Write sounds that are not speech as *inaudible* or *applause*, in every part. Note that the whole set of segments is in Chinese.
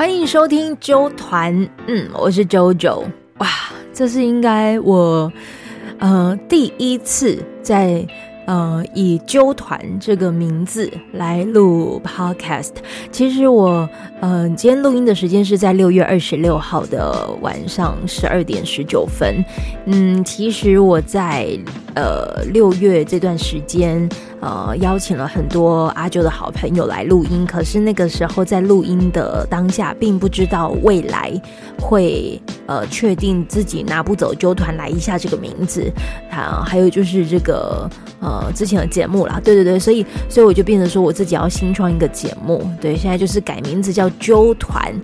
欢迎收听啾团，嗯，我是 JoJo，哇，这是应该我呃第一次在。呃，以纠团这个名字来录 podcast。其实我，嗯、呃，今天录音的时间是在六月二十六号的晚上十二点十九分。嗯，其实我在呃六月这段时间。呃，邀请了很多阿啾的好朋友来录音，可是那个时候在录音的当下，并不知道未来会呃确定自己拿不走啾团来一下这个名字，啊，还有就是这个呃之前的节目啦，对对对，所以所以我就变成说我自己要新创一个节目，对，现在就是改名字叫啾团。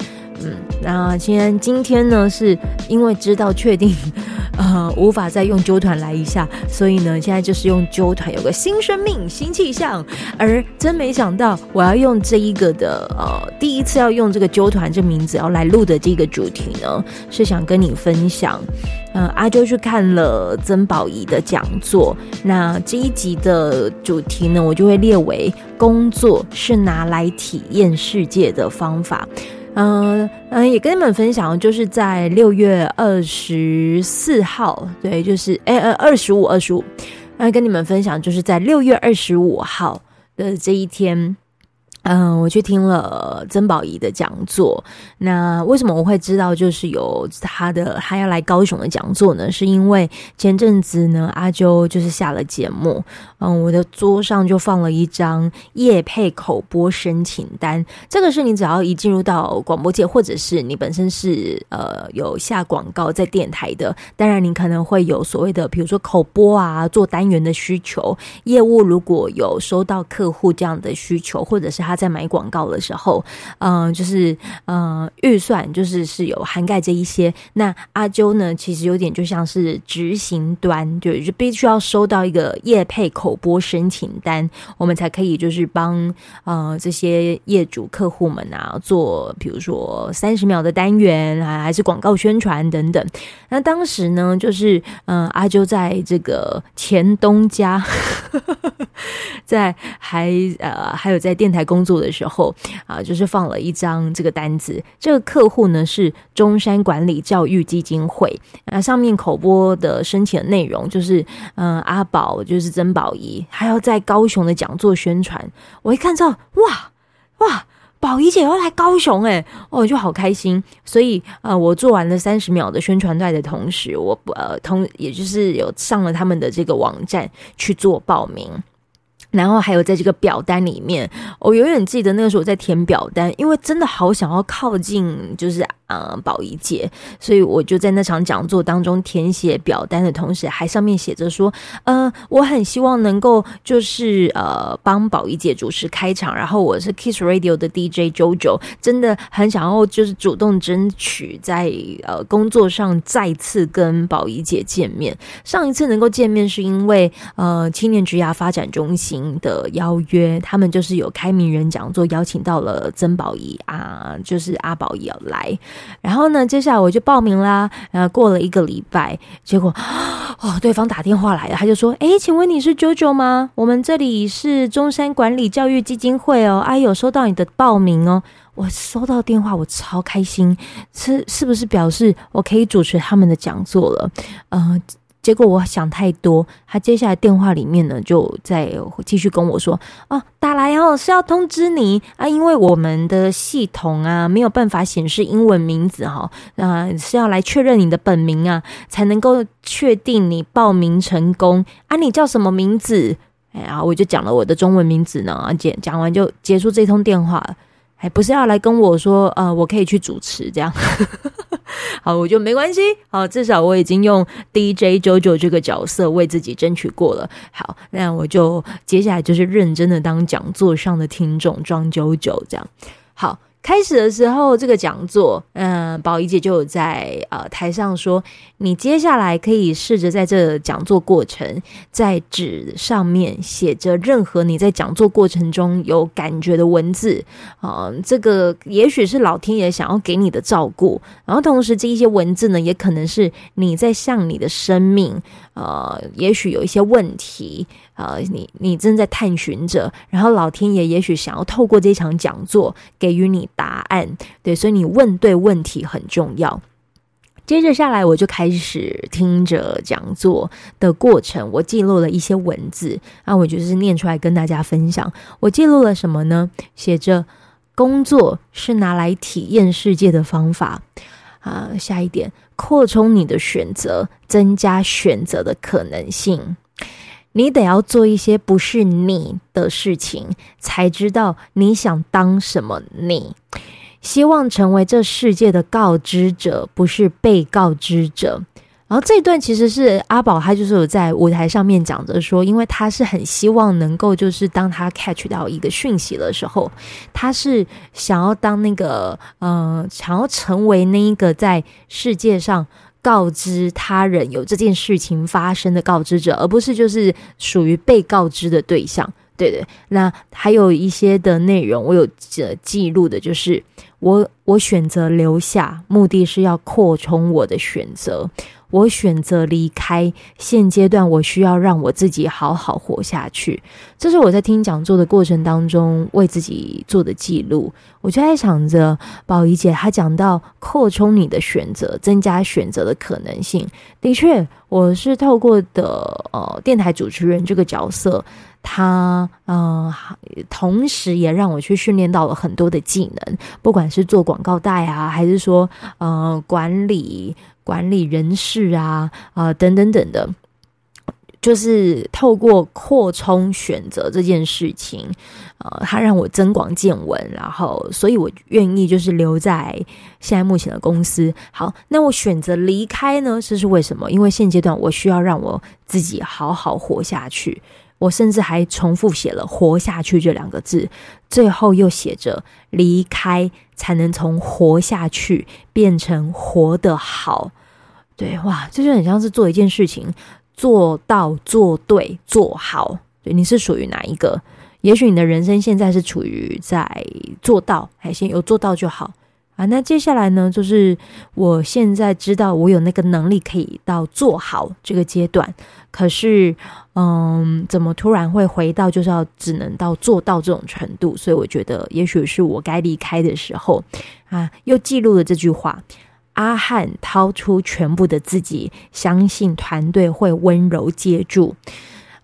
嗯，那今天今天呢，是因为知道确定，*laughs* 呃，无法再用啾团来一下，所以呢，现在就是用啾团有个新生命、新气象。而真没想到，我要用这一个的，呃，第一次要用这个啾团这名字要来录的这个主题呢，是想跟你分享，呃，阿啾去看了曾宝仪的讲座，那这一集的主题呢，我就会列为工作是拿来体验世界的方法。嗯嗯、也跟你们分享，就是在六月二十四号，对，就是哎呃二十五二十五，那跟你们分享，就是在六月二十五号的这一天。嗯，我去听了曾宝仪的讲座。那为什么我会知道就是有他的他要来高雄的讲座呢？是因为前阵子呢，阿啾就是下了节目，嗯，我的桌上就放了一张业配口播申请单。这个是你只要一进入到广播界，或者是你本身是呃有下广告在电台的，当然你可能会有所谓的，比如说口播啊，做单元的需求，业务如果有收到客户这样的需求，或者是他。在买广告的时候，嗯、就是嗯、预算就是是有涵盖这一些。那阿啾呢，其实有点就像是执行端，就就必须要收到一个业配口播申请单，我们才可以就是帮呃这些业主客户们啊做，比如说三十秒的单元啊，还是广告宣传等等。那当时呢，就是嗯、阿啾在这个前东家，*laughs* 在还呃还有在电台工。做的时候啊，就是放了一张这个单子。这个客户呢是中山管理教育基金会，那上面口播的申请的内容就是，嗯，阿宝就是曾宝仪，还要在高雄的讲座宣传。我一看到，哇哇，宝仪姐要来高雄哎，我就好开心。所以呃，我做完了三十秒的宣传带的同时，我呃同也就是有上了他们的这个网站去做报名。然后还有在这个表单里面，我永远记得那个时候在填表单，因为真的好想要靠近，就是。呃，宝仪姐，所以我就在那场讲座当中填写表单的同时，还上面写着说，呃，我很希望能够就是呃帮宝仪姐主持开场，然后我是 Kiss Radio 的 DJ JoJo，真的很想要就是主动争取在呃工作上再次跟宝仪姐见面。上一次能够见面是因为呃青年职涯发展中心的邀约，他们就是有开名人讲座，邀请到了曾宝仪啊，就是阿宝仪要来。然后呢，接下来我就报名啦。然后过了一个礼拜，结果哦，对方打电话来了，他就说：“诶，请问你是 JoJo 吗？我们这里是中山管理教育基金会哦，哎，有收到你的报名哦。”我收到电话，我超开心，是是不是表示我可以主持他们的讲座了？嗯、结果我想太多，他接下来电话里面呢，就在继续跟我说：“哦，打来哦，是要通知你啊，因为我们的系统啊没有办法显示英文名字哈，啊是要来确认你的本名啊，才能够确定你报名成功啊。你叫什么名字？哎呀，我就讲了我的中文名字呢，讲讲完就结束这通电话。”还不是要来跟我说，呃，我可以去主持这样，*laughs* 好，我就没关系，好，至少我已经用 DJ 九九这个角色为自己争取过了，好，那我就接下来就是认真的当讲座上的听众，装九九这样，好。开始的时候，这个讲座，嗯，宝仪姐就有在呃台上说，你接下来可以试着在这讲座过程，在纸上面写着任何你在讲座过程中有感觉的文字，啊、呃，这个也许是老天爷想要给你的照顾，然后同时这一些文字呢，也可能是你在向你的生命，呃，也许有一些问题。呃，你你正在探寻着，然后老天爷也许想要透过这场讲座给予你答案，对，所以你问对问题很重要。接着下来，我就开始听着讲座的过程，我记录了一些文字，那我就是念出来跟大家分享。我记录了什么呢？写着工作是拿来体验世界的方法啊。下一点，扩充你的选择，增加选择的可能性。你得要做一些不是你的事情，才知道你想当什么你。希望成为这世界的告知者，不是被告知者。然后这一段其实是阿宝，他就是有在舞台上面讲着说，因为他是很希望能够，就是当他 catch 到一个讯息的时候，他是想要当那个，呃，想要成为那一个在世界上告知他人有这件事情发生的告知者，而不是就是属于被告知的对象。对对，那还有一些的内容，我有记记录的，就是我我选择留下，目的是要扩充我的选择。我选择离开，现阶段我需要让我自己好好活下去。这是我在听讲座的过程当中为自己做的记录。我就在想着，宝仪姐她讲到扩充你的选择，增加选择的可能性。的确，我是透过的呃电台主持人这个角色。他嗯、同时也让我去训练到了很多的技能，不管是做广告带啊，还是说呃管理管理人事啊啊、等等等的，就是透过扩充选择这件事情，呃，他让我增广见闻，然后所以我愿意就是留在现在目前的公司。好，那我选择离开呢？这是为什么？因为现阶段我需要让我自己好好活下去。我甚至还重复写了“活下去”这两个字，最后又写着“离开才能从活下去变成活得好”。对，哇，这就很像是做一件事情，做到、做对、做好。对，你是属于哪一个？也许你的人生现在是处于在做到，还先有做到就好啊。那接下来呢，就是我现在知道我有那个能力可以到做好这个阶段。可是，嗯，怎么突然会回到就是要只能到做到这种程度？所以我觉得，也许是我该离开的时候啊。又记录了这句话：阿翰掏出全部的自己，相信团队会温柔接住。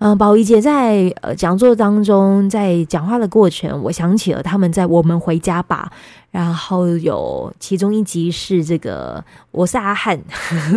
嗯，宝仪姐在呃讲座当中，在讲话的过程，我想起了他们在《我们回家吧》。然后有其中一集是这个，我是阿翰，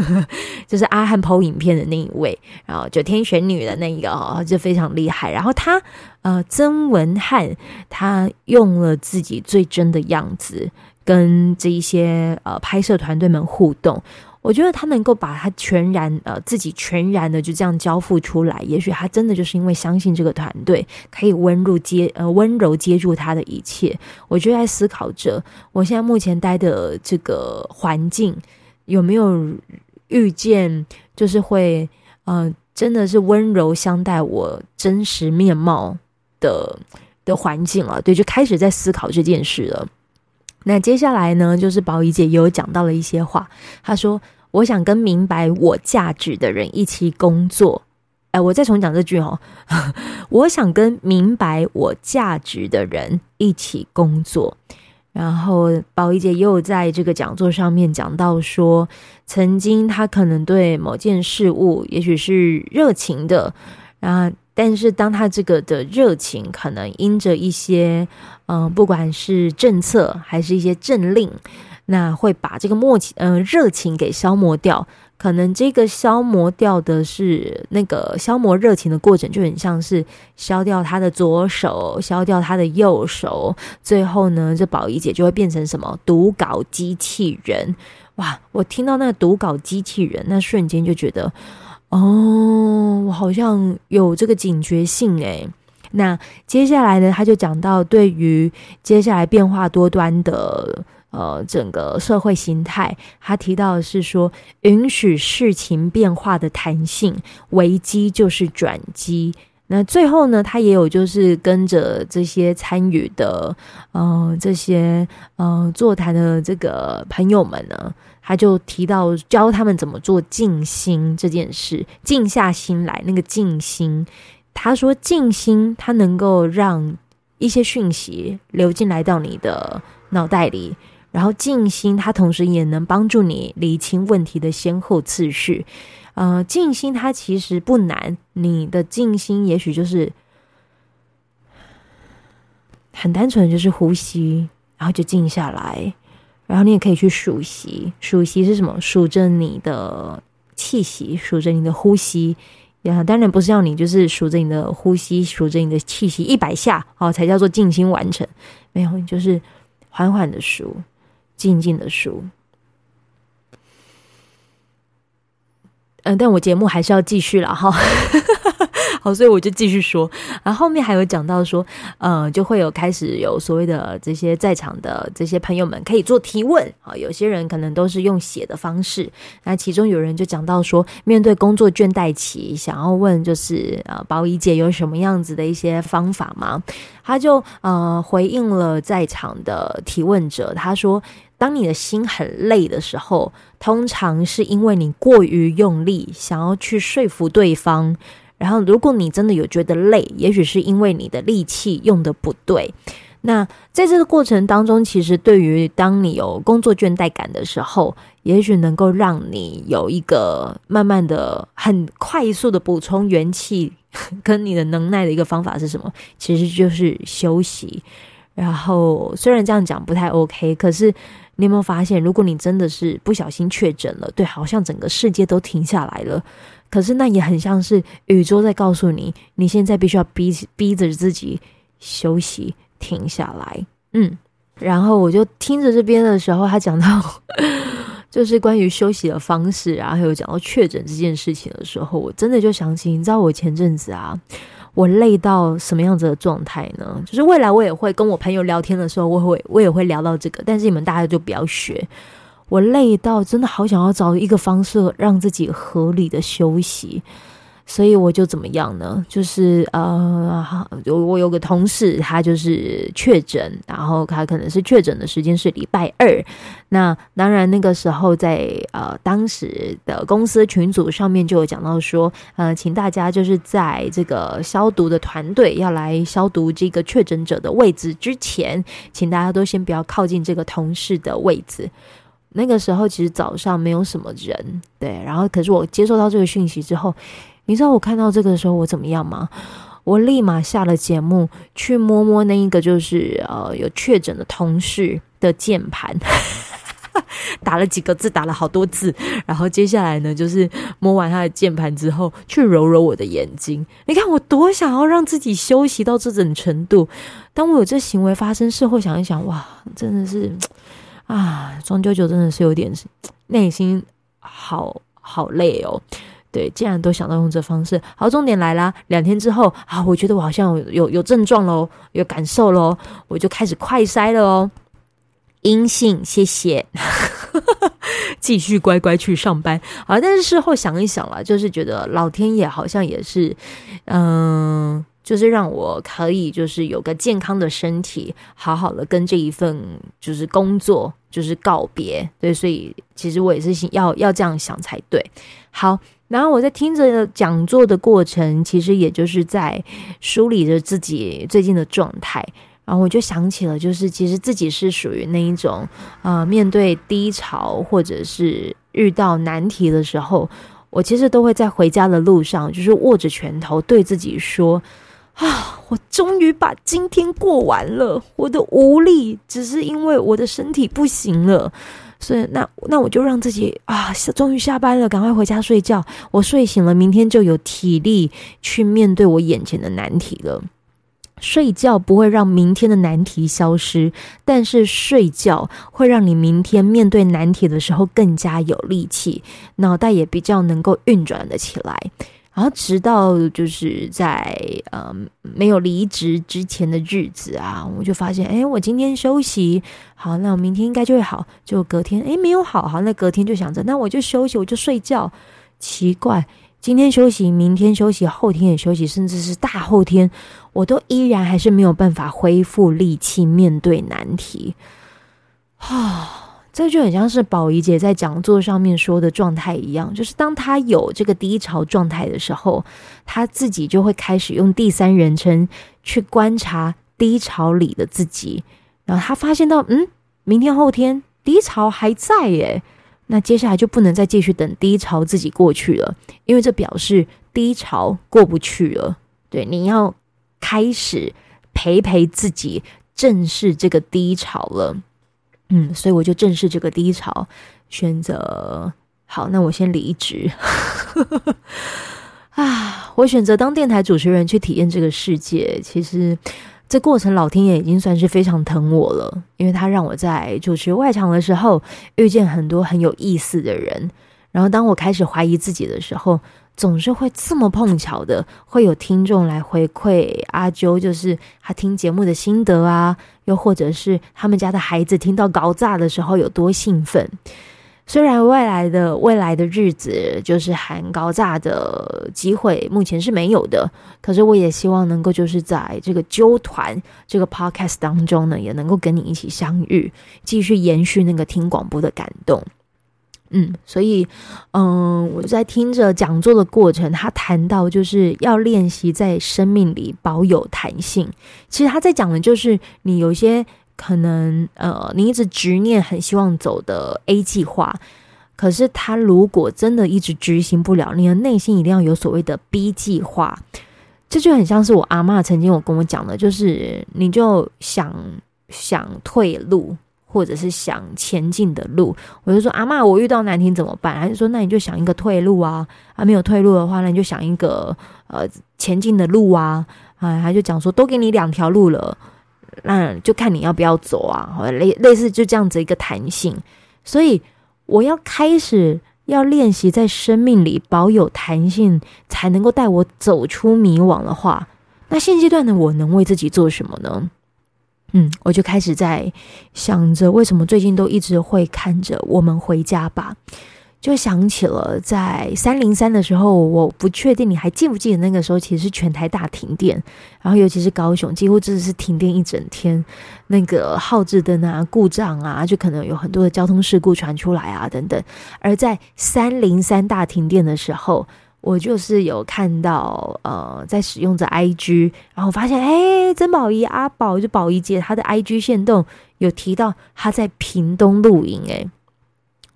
*laughs* 就是阿汉 PO 影片的那一位，然后九天玄女的那一个哦，就非常厉害。然后他呃曾文翰，他用了自己最真的样子，跟这一些呃拍摄团队们互动。我觉得他能够把他全然呃自己全然的就这样交付出来，也许他真的就是因为相信这个团队可以温柔接呃温柔接住他的一切。我就在思考着，我现在目前待的这个环境有没有遇见，就是会呃真的是温柔相待我真实面貌的的环境了。对，就开始在思考这件事了。那接下来呢，就是宝仪姐也有讲到了一些话，她说。我想跟明白我价值的人一起工作。哎，我再重讲这句哦。*laughs* 我想跟明白我价值的人一起工作。然后宝仪姐又在这个讲座上面讲到说，曾经她可能对某件事物也许是热情的啊，但是当她这个的热情可能因着一些嗯，不管是政策还是一些政令。那会把这个默契，嗯、热情给消磨掉。可能这个消磨掉的是那个消磨热情的过程，就很像是消掉他的左手，消掉他的右手，最后呢，这宝仪姐就会变成什么读稿机器人。哇！我听到那个读稿机器人，那瞬间就觉得，哦，我好像有这个警觉性诶。那接下来呢，他就讲到对于接下来变化多端的。呃，整个社会形态，他提到的是说，允许事情变化的弹性，危机就是转机。那最后呢，他也有就是跟着这些参与的，呃，这些呃座谈的这个朋友们呢，他就提到教他们怎么做静心这件事，静下心来，那个静心。他说静心，它能够让一些讯息流进来到你的脑袋里，然后静心，它同时也能帮助你理清问题的先后次序。呃，静心它其实不难，你的静心也许就是很单纯，就是呼吸，然后就静下来，然后你也可以去数息，数息是什么？数着你的气息，数着你的呼吸。呀，当然不是要你就是数着你的呼吸，数着你的气息一百下，哦，才叫做静心完成。没有，你就是缓缓的数，静静的书。嗯，但我节目还是要继续了哈，好，所以我就继续说。然后后面还有讲到说，呃，就会有开始有所谓的这些在场的这些朋友们可以做提问啊。有些人可能都是用写的方式，那其中有人就讲到说，面对工作倦怠期，想要问就是呃，宝仪姐有什么样子的一些方法吗？他就呃回应了在场的提问者，他说。当你的心很累的时候，通常是因为你过于用力，想要去说服对方。然后，如果你真的有觉得累，也许是因为你的力气用得不对。那在这个过程当中，其实对于当你有工作倦怠感的时候，也许能够让你有一个慢慢的、很快速的补充元气 *laughs* 跟你的能耐的一个方法是什么？其实就是休息。然后，虽然这样讲不太 OK，可是。你有没有发现，如果你真的是不小心确诊了，对，好像整个世界都停下来了。可是那也很像是宇宙在告诉你，你现在必须要逼逼着自己休息，停下来。嗯，然后我就听着这边的时候，他讲到 *laughs* 就是关于休息的方式，然后还有讲到确诊这件事情的时候，我真的就想起，你知道我前阵子啊。我累到什么样子的状态呢？就是未来我也会跟我朋友聊天的时候，我会我也会聊到这个，但是你们大家就不要学。我累到真的好想要找一个方式让自己合理的休息。所以我就怎么样呢？就是呃，我我有个同事，他就是确诊，然后他可能是确诊的时间是礼拜二。那当然那个时候在呃当时的公司群组上面就有讲到说，呃，请大家就是在这个消毒的团队要来消毒这个确诊者的位置之前，请大家都先不要靠近这个同事的位置。那个时候其实早上没有什么人，对，然后可是我接收到这个讯息之后。你知道我看到这个的时候我怎么样吗？我立马下了节目去摸摸那一个就是呃有确诊的同事的键盘，*laughs* 打了几个字，打了好多字，然后接下来呢就是摸完他的键盘之后去揉揉我的眼睛。你看我多想要让自己休息到这种程度。当我有这行为发生，事后想一想，哇，真的是啊，庄九九真的是有点内心好好累哦。对，既然都想到用这方式，好，重点来啦。两天之后啊，我觉得我好像有有，有症状喽，有感受喽，我就开始快筛了哦，阴性，谢谢，*laughs* 继续乖乖去上班。好，但是事后想一想啦，就是觉得老天爷好像也是，嗯、就是让我可以就是有个健康的身体，好好的跟这一份就是工作就是告别。对，所以其实我也是要要这样想才对。好。然后我在听着讲座的过程，其实也就是在梳理着自己最近的状态。然后我就想起了，就是其实自己是属于那一种，呃，面对低潮或者是遇到难题的时候，我其实都会在回家的路上，就是握着拳头对自己说：“啊，我终于把今天过完了。我的无力只是因为我的身体不行了。”所以，那那我就让自己啊，终于下班了，赶快回家睡觉。我睡醒了，明天就有体力去面对我眼前的难题了。睡觉不会让明天的难题消失，但是睡觉会让你明天面对难题的时候更加有力气，脑袋也比较能够运转得起来。然后直到就是在呃没有离职之前的日子啊，我就发现，哎，我今天休息好，那我明天应该就会好。就隔天，哎，没有好，好，那隔天就想着，那我就休息，我就睡觉。奇怪，今天休息，明天休息，后天也休息，甚至是大后天，我都依然还是没有办法恢复力气面对难题。啊，这就很像是宝仪姐在讲座上面说的状态一样，就是当她有这个低潮状态的时候，她自己就会开始用第三人称去观察低潮里的自己，然后她发现到，嗯，明天后天低潮还在耶，那接下来就不能再继续等低潮自己过去了，因为这表示低潮过不去了。对，你要开始陪陪自己，正视这个低潮了。嗯，所以我就正视这个低潮，选择好，那我先离职。*laughs* 啊，我选择当电台主持人去体验这个世界。其实这过程，老天爷已经算是非常疼我了，因为他让我在主持外场的时候遇见很多很有意思的人。然后当我开始怀疑自己的时候，总是会这么碰巧的，会有听众来回馈阿啾，就是他听节目的心得啊，又或者是他们家的孩子听到高炸的时候有多兴奋。虽然未来的未来的日子就是喊高炸的机会目前是没有的，可是我也希望能够就是在这个纠团这个 podcast 当中呢，也能够跟你一起相遇，继续延续那个听广播的感动。嗯，所以，嗯，我在听着讲座的过程，他谈到就是要练习在生命里保有弹性。其实他在讲的就是你有些可能，呃，你一直执念很希望走的 A 计划，可是他如果真的一直执行不了，你的内心一定要有所谓的 B 计划。这就很像是我阿嬷曾经有跟我讲的，就是你就想想退路。或者是想前进的路，我就说阿妈，我遇到难题怎么办？他就说那你就想一个退路啊，啊没有退路的话，那你就想一个呃前进的路啊，啊他就讲说都给你两条路了，那就看你要不要走啊，类类似就这样子一个弹性。所以我要开始要练习在生命里保有弹性，才能够带我走出迷惘的话，那现阶段的我能为自己做什么呢？嗯，我就开始在想着，为什么最近都一直会看着《我们回家吧》，就想起了在三零三的时候，我不确定你还记不记得那个时候，其实是全台大停电，然后尤其是高雄，几乎真的是停电一整天，那个号志灯啊故障啊，就可能有很多的交通事故传出来啊等等。而在三零三大停电的时候，我就是有看到，呃，在使用着 IG，然后发现，哎，曾宝仪阿宝就宝仪姐，她的 IG 限动有提到她在屏东露营，哎，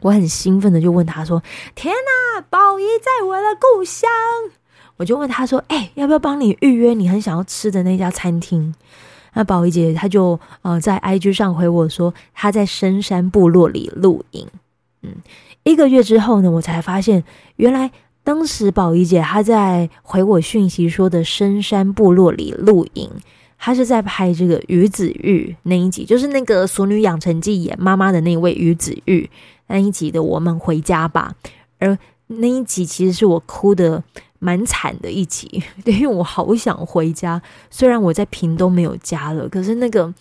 我很兴奋的就问她说：“天哪，宝仪在我的故乡！”我就问她说：“哎，要不要帮你预约你很想要吃的那家餐厅？”那宝仪姐她就呃在 IG 上回我说她在深山部落里露营，嗯，一个月之后呢，我才发现原来。当时宝仪姐她在回我讯息说的深山部落里露营，她是在拍这个于子玉那一集，就是那个《俗女养成记》演妈妈的那位于子玉那一集的《我们回家吧》，而那一集其实是我哭得蛮惨的一集，*laughs* 因为我好想回家，虽然我在屏东没有家了，可是那个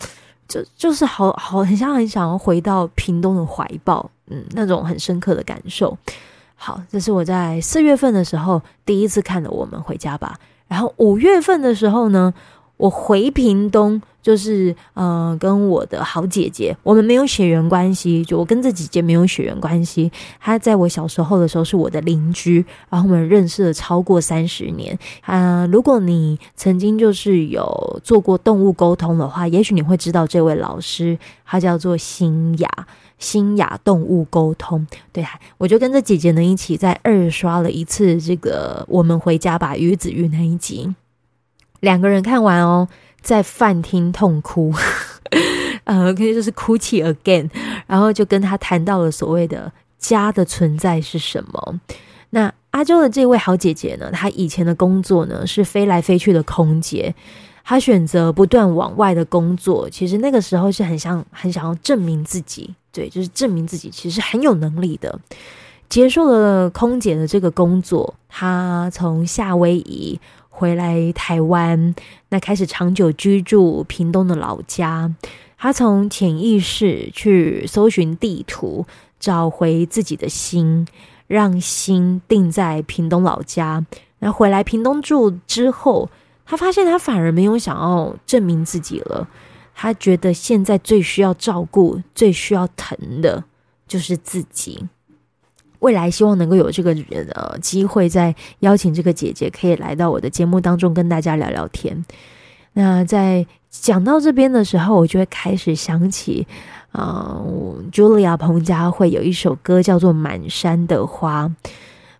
就就是好好很像很想要回到屏东的怀抱，嗯，那种很深刻的感受。好，这是我在四月份的时候第一次看的《我们回家吧》，然后五月份的时候呢，我回屏东，就是呃，跟我的好姐姐，我们没有血缘关系，就我跟这姐姐没有血缘关系。她在我小时候的时候是我的邻居，然后我们认识了超过三十年。嗯、如果你曾经就是有做过动物沟通的话，也许你会知道这位老师，他叫做新雅。新雅动物沟通，对，我就跟着姐姐呢一起在二刷了一次这个《我们回家吧》鱼子玉那一集，两个人看完哦，在饭厅痛哭，*laughs* 呃，可以就是哭泣 again，然后就跟他谈到了所谓的家的存在是什么。那阿周的这位好姐姐呢，她以前的工作呢是飞来飞去的空姐。他选择不断往外的工作，其实那个时候是很想很想要证明自己，对，就是证明自己其实很有能力的。结束了空姐的这个工作，他从夏威夷回来台湾，那开始长久居住屏东的老家。他从潜意识去搜寻地图，找回自己的心，让心定在屏东老家。那回来屏东住之后。他发现他反而没有想要证明自己了，他觉得现在最需要照顾、最需要疼的就是自己。未来希望能够有这个人呃机会，再邀请这个姐姐可以来到我的节目当中跟大家聊聊天。那在讲到这边的时候，我就会开始想起，啊、呃，Julia 彭佳慧有一首歌叫做《满山的花》，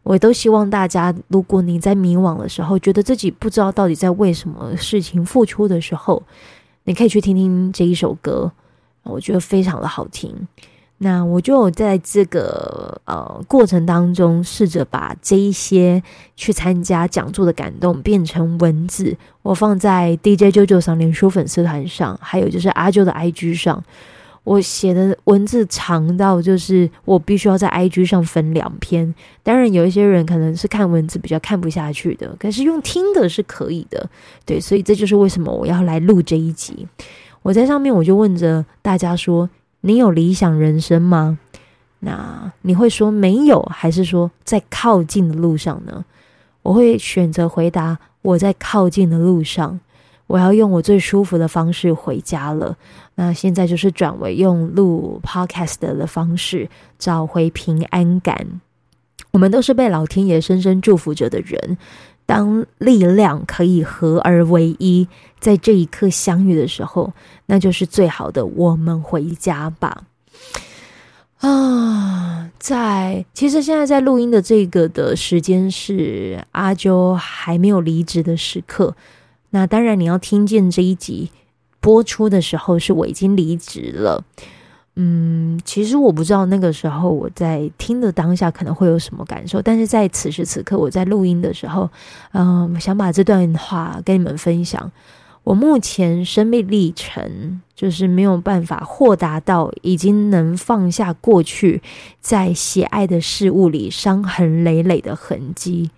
我都希望大家，如果你在迷惘的时候，觉得自己不知道到底在为什么事情付出的时候，你可以去听听这一首歌，我觉得非常的好听。那我就在这个呃过程当中，试着把这一些去参加讲座的感动变成文字，我放在 DJ 啾啾桑脸书粉丝团上，还有就是阿啾的 IG 上。我写的文字长到就是我必须要在 IG 上分两篇。当然，有一些人可能是看文字比较看不下去的，可是用听的是可以的。对，所以这就是为什么我要来录这一集。我在上面我就问着大家说。你有理想人生吗？那你会说没有，还是说在靠近的路上呢？我会选择回答我在靠近的路上。我要用我最舒服的方式回家了。那现在就是转为用录 podcast 的方式找回平安感。我们都是被老天爷深深祝福着的人。当力量可以合而为一，在这一刻相遇的时候，那就是最好的。我们回家吧。啊，在其实现在在录音的这个的时间是阿啾还没有离职的时刻。那当然，你要听见这一集播出的时候，是我已经离职了。嗯，其实我不知道那个时候我在听的当下可能会有什么感受，但是在此时此刻我在录音的时候，嗯，想把这段话跟你们分享。我目前生命历程就是没有办法豁达到已经能放下过去在喜爱的事物里伤痕累累的痕迹。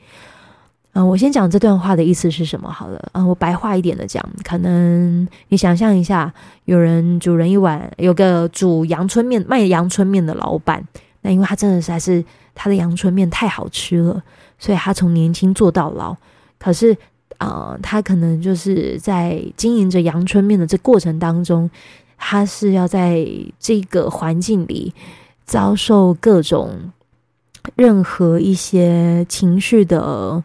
嗯，我先讲这段话的意思是什么好了。嗯，我白话一点的讲，可能你想象一下，有人煮人一碗，有个煮阳春面卖阳春面的老板，那因为他真的是还是他的阳春面太好吃了，所以他从年轻做到老。可是，呃，他可能就是在经营着阳春面的这过程当中，他是要在这个环境里遭受各种任何一些情绪的。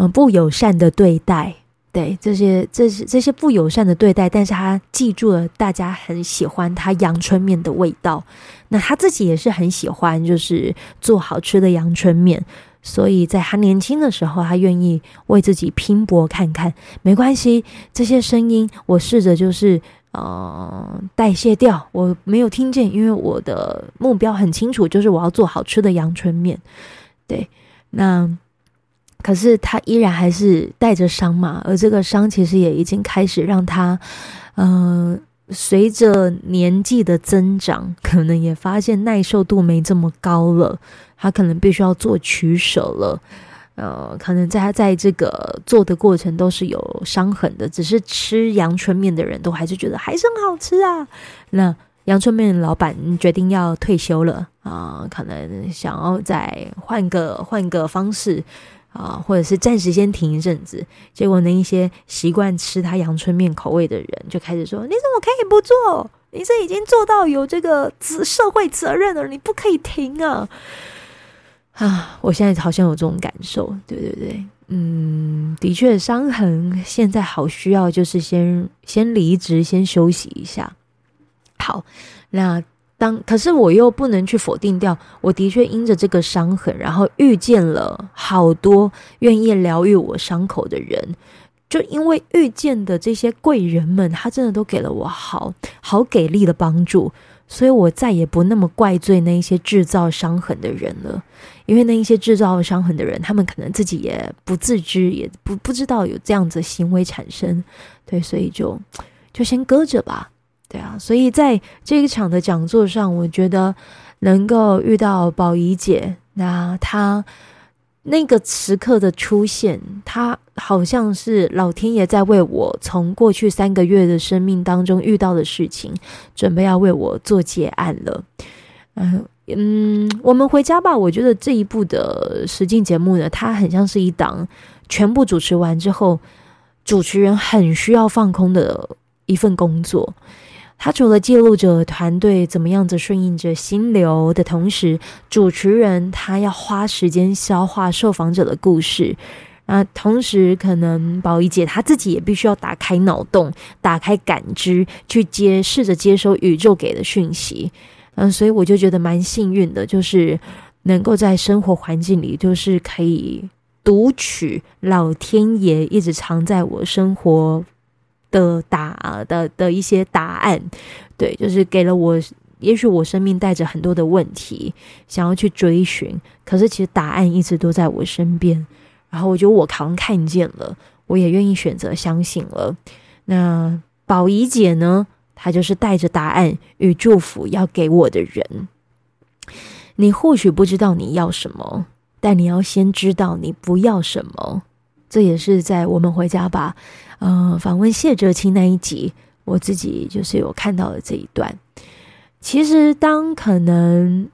嗯，不友善的对待，对这些、这些、这些不友善的对待，但是他记住了大家很喜欢他阳春面的味道，那他自己也是很喜欢，就是做好吃的阳春面，所以在他年轻的时候，他愿意为自己拼搏看看，没关系，这些声音我试着就是呃代谢掉，我没有听见，因为我的目标很清楚，就是我要做好吃的阳春面，对，那。可是他依然还是带着伤嘛，而这个伤其实也已经开始让他，嗯、随着年纪的增长，可能也发现耐受度没这么高了，他可能必须要做取舍了，呃，可能在他在这个做的过程都是有伤痕的，只是吃阳春面的人都还是觉得还是很好吃啊。那阳春面老板决定要退休了啊、可能想要再换个换个方式。啊，或者是暂时先停一阵子，结果那一些习惯吃他阳春面口味的人就开始说：“你怎么可以不做？你这已经做到有这个责社会责任了，你不可以停啊！”啊，我现在好像有这种感受，对对对，嗯，的确，伤痕现在好需要，就是先先离职，先休息一下。好，那。当可是我又不能去否定掉，我的确因着这个伤痕，然后遇见了好多愿意疗愈我伤口的人，就因为遇见的这些贵人们，他真的都给了我好好给力的帮助，所以我再也不那么怪罪那一些制造伤痕的人了，因为那一些制造伤痕的人，他们可能自己也不自知，也不不知道有这样子行为产生，对，所以就就先搁着吧。对啊，所以在这一场的讲座上，我觉得能够遇到宝仪姐，那她那个时刻的出现，她好像是老天爷在为我从过去三个月的生命当中遇到的事情，准备要为我做结案了。嗯嗯，我们回家吧。我觉得这一部的实境节目呢，它很像是一档全部主持完之后，主持人很需要放空的一份工作。他除了记录着团队怎么样子顺应着心流的同时，主持人他要花时间消化受访者的故事。啊，同时可能宝仪姐她自己也必须要打开脑洞，打开感知，去接试着接收宇宙给的讯息。嗯，所以我就觉得蛮幸运的，就是能够在生活环境里，就是可以读取老天爷一直藏在我生活的答的的一些答案。对，就是给了我，也许我生命带着很多的问题，想要去追寻，可是其实答案一直都在我身边。然后我觉得我好像看见了，我也愿意选择相信了。那宝仪姐呢？她就是带着答案与祝福要给我的人。你或许不知道你要什么，但你要先知道你不要什么。这也是在我们回家吧，呃，访问谢哲青那一集，我自己就是有看到的这一段。其实，当可能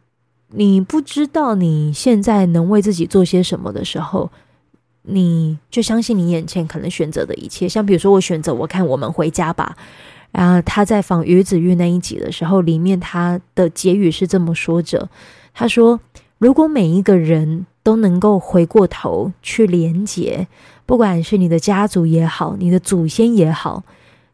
你不知道你现在能为自己做些什么的时候，你就相信你眼前可能选择的一切，像比如说我选择我看我们回家吧，然后他在访于子玉那一集的时候，里面他的结语是这么说着：他说，如果每一个人都能够回过头去连接，不管是你的家族也好，你的祖先也好，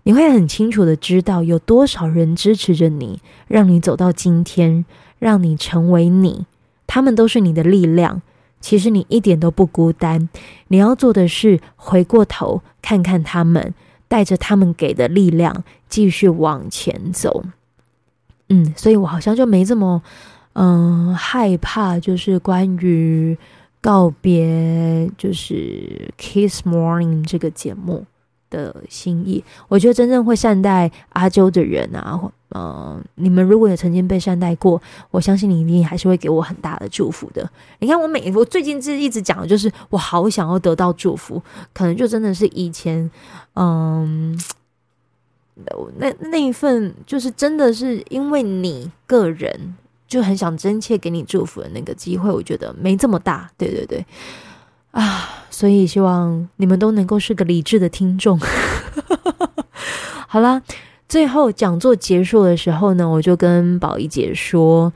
你会很清楚的知道有多少人支持着你，让你走到今天，让你成为你，他们都是你的力量。其实你一点都不孤单，你要做的是回过头看看他们，带着他们给的力量继续往前走。嗯，所以我好像就没这么嗯害怕，就是关于告别，就是 Kiss Morning 这个节目的心意。我觉得真正会善待阿啾的人啊。嗯、你们如果也曾经被善待过，我相信你一定还是会给我很大的祝福的。你看，我每我最近是一直讲的就是，我好想要得到祝福，可能就真的是以前，嗯，那那一份就是真的是因为你个人就很想真切给你祝福的那个机会，我觉得没这么大。对对对，啊，所以希望你们都能够是个理智的听众。*laughs* 好啦。最后讲座结束的时候呢，我就跟宝仪姐说：“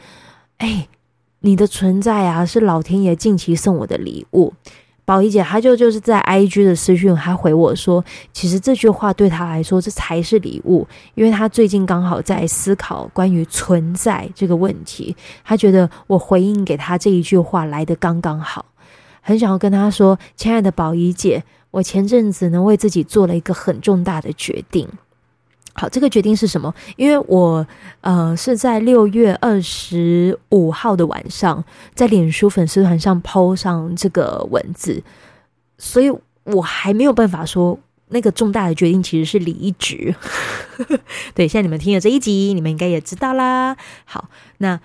哎，你的存在啊，是老天爷近期送我的礼物。”宝仪姐她就就是在 IG 的私讯还回我说：“其实这句话对她来说，这才是礼物，因为她最近刚好在思考关于存在这个问题，她觉得我回应给她这一句话来的刚刚好，很想要跟她说：亲爱的宝仪姐，我前阵子呢为自己做了一个很重大的决定。”好，这个决定是什么？因为我呃是在六月二十五号的晚上，在脸书粉丝团上 po 上这个文字，所以我还没有办法说那个重大的决定其实是离职。*laughs* 对，现在你们听了这一集，你们应该也知道啦。好，那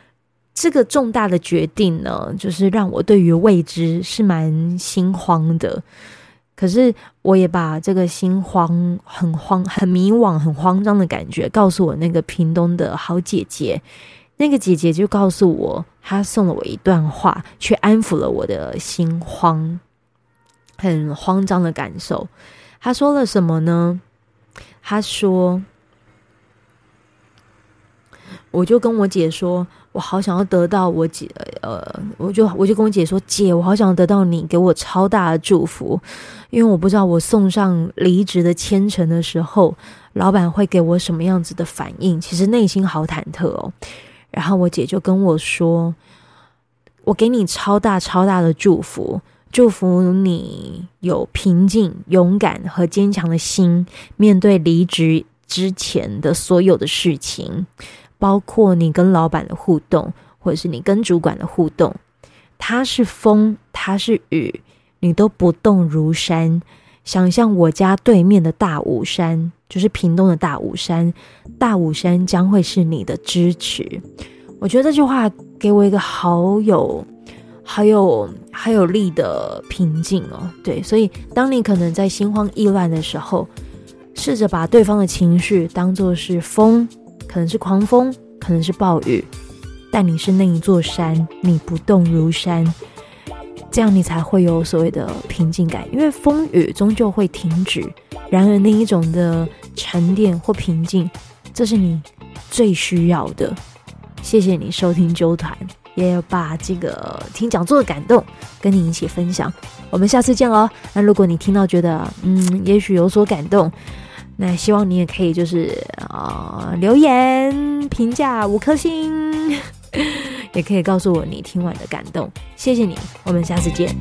这个重大的决定呢，就是让我对于未知是蛮心慌的。可是，我也把这个心慌、很慌、*laughs* 很迷惘、很慌张的感觉告诉我那个屏东的好姐姐。那个姐姐就告诉我，她送了我一段话，去安抚了我的心慌、很慌张的感受。她说了什么呢？她说：“我就跟我姐说。”我好想要得到我姐，呃，我就我就跟我姐说，姐，我好想得到你给我超大的祝福，因为我不知道我送上离职的签呈的时候，老板会给我什么样子的反应，其实内心好忐忑哦。然后我姐就跟我说，我给你超大超大的祝福，祝福你有平静、勇敢和坚强的心，面对离职之前的所有的事情。包括你跟老板的互动，或者是你跟主管的互动，他是风，他是雨，你都不动如山。想象我家对面的大武山，就是屏东的大武山，大武山将会是你的支持。我觉得这句话给我一个好有、好有、好有力的平静哦。对，所以当你可能在心慌意乱的时候，试着把对方的情绪当作是风。可能是狂风，可能是暴雨，但你是那一座山，你不动如山，这样你才会有所谓的平静感。因为风雨终究会停止，然而那一种的沉淀或平静，这是你最需要的。谢谢你收听啾团，也有把这个听讲座的感动跟你一起分享。我们下次见哦。那如果你听到觉得嗯，也许有所感动，那希望你也可以就是啊、留言评价五颗星，*laughs* 也可以告诉我你听完的感动。谢谢你，我们下次见。